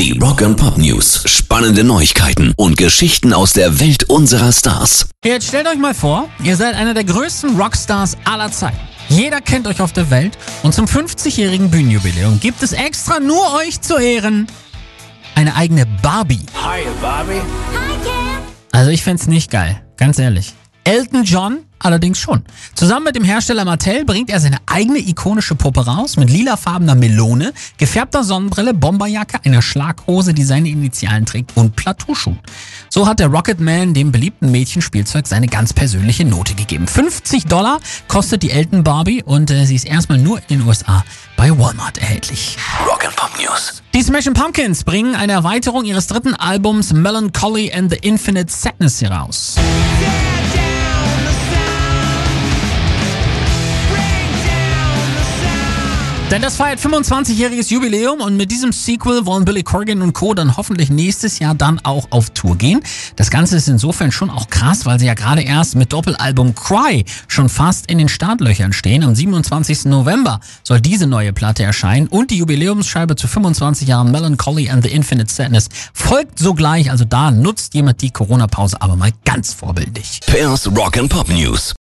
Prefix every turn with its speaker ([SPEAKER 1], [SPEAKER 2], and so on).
[SPEAKER 1] Die Rock and Pop News. Spannende Neuigkeiten und Geschichten aus der Welt unserer Stars.
[SPEAKER 2] Jetzt stellt euch mal vor, ihr seid einer der größten Rockstars aller Zeiten. Jeder kennt euch auf der Welt und zum 50-jährigen Bühnenjubiläum gibt es extra nur euch zu Ehren eine eigene Barbie.
[SPEAKER 3] Hi, Bobby.
[SPEAKER 2] Also ich fänd's nicht geil, ganz ehrlich. Elton John allerdings schon. Zusammen mit dem Hersteller Mattel bringt er seine eigene ikonische Puppe raus mit lilafarbener Melone, gefärbter Sonnenbrille, Bomberjacke, einer Schlaghose, die seine Initialen trägt und Plateauschuhen. So hat der Rocketman dem beliebten Mädchenspielzeug seine ganz persönliche Note gegeben. 50 Dollar kostet die Elton Barbie und äh, sie ist erstmal nur in den USA bei Walmart erhältlich.
[SPEAKER 1] Rock and Pop News.
[SPEAKER 2] Die Smashing Pumpkins bringen eine Erweiterung ihres dritten Albums Melancholy and the Infinite Sadness heraus. Denn das feiert 25-jähriges Jubiläum und mit diesem Sequel wollen Billy Corgan und Co. dann hoffentlich nächstes Jahr dann auch auf Tour gehen. Das Ganze ist insofern schon auch krass, weil sie ja gerade erst mit Doppelalbum Cry schon fast in den Startlöchern stehen. Am 27. November soll diese neue Platte erscheinen und die Jubiläumsscheibe zu 25 Jahren Melancholy and the Infinite Sadness folgt sogleich. Also da nutzt jemand die Corona-Pause aber mal ganz vorbildlich.
[SPEAKER 1] Pairs Rock and Pop News.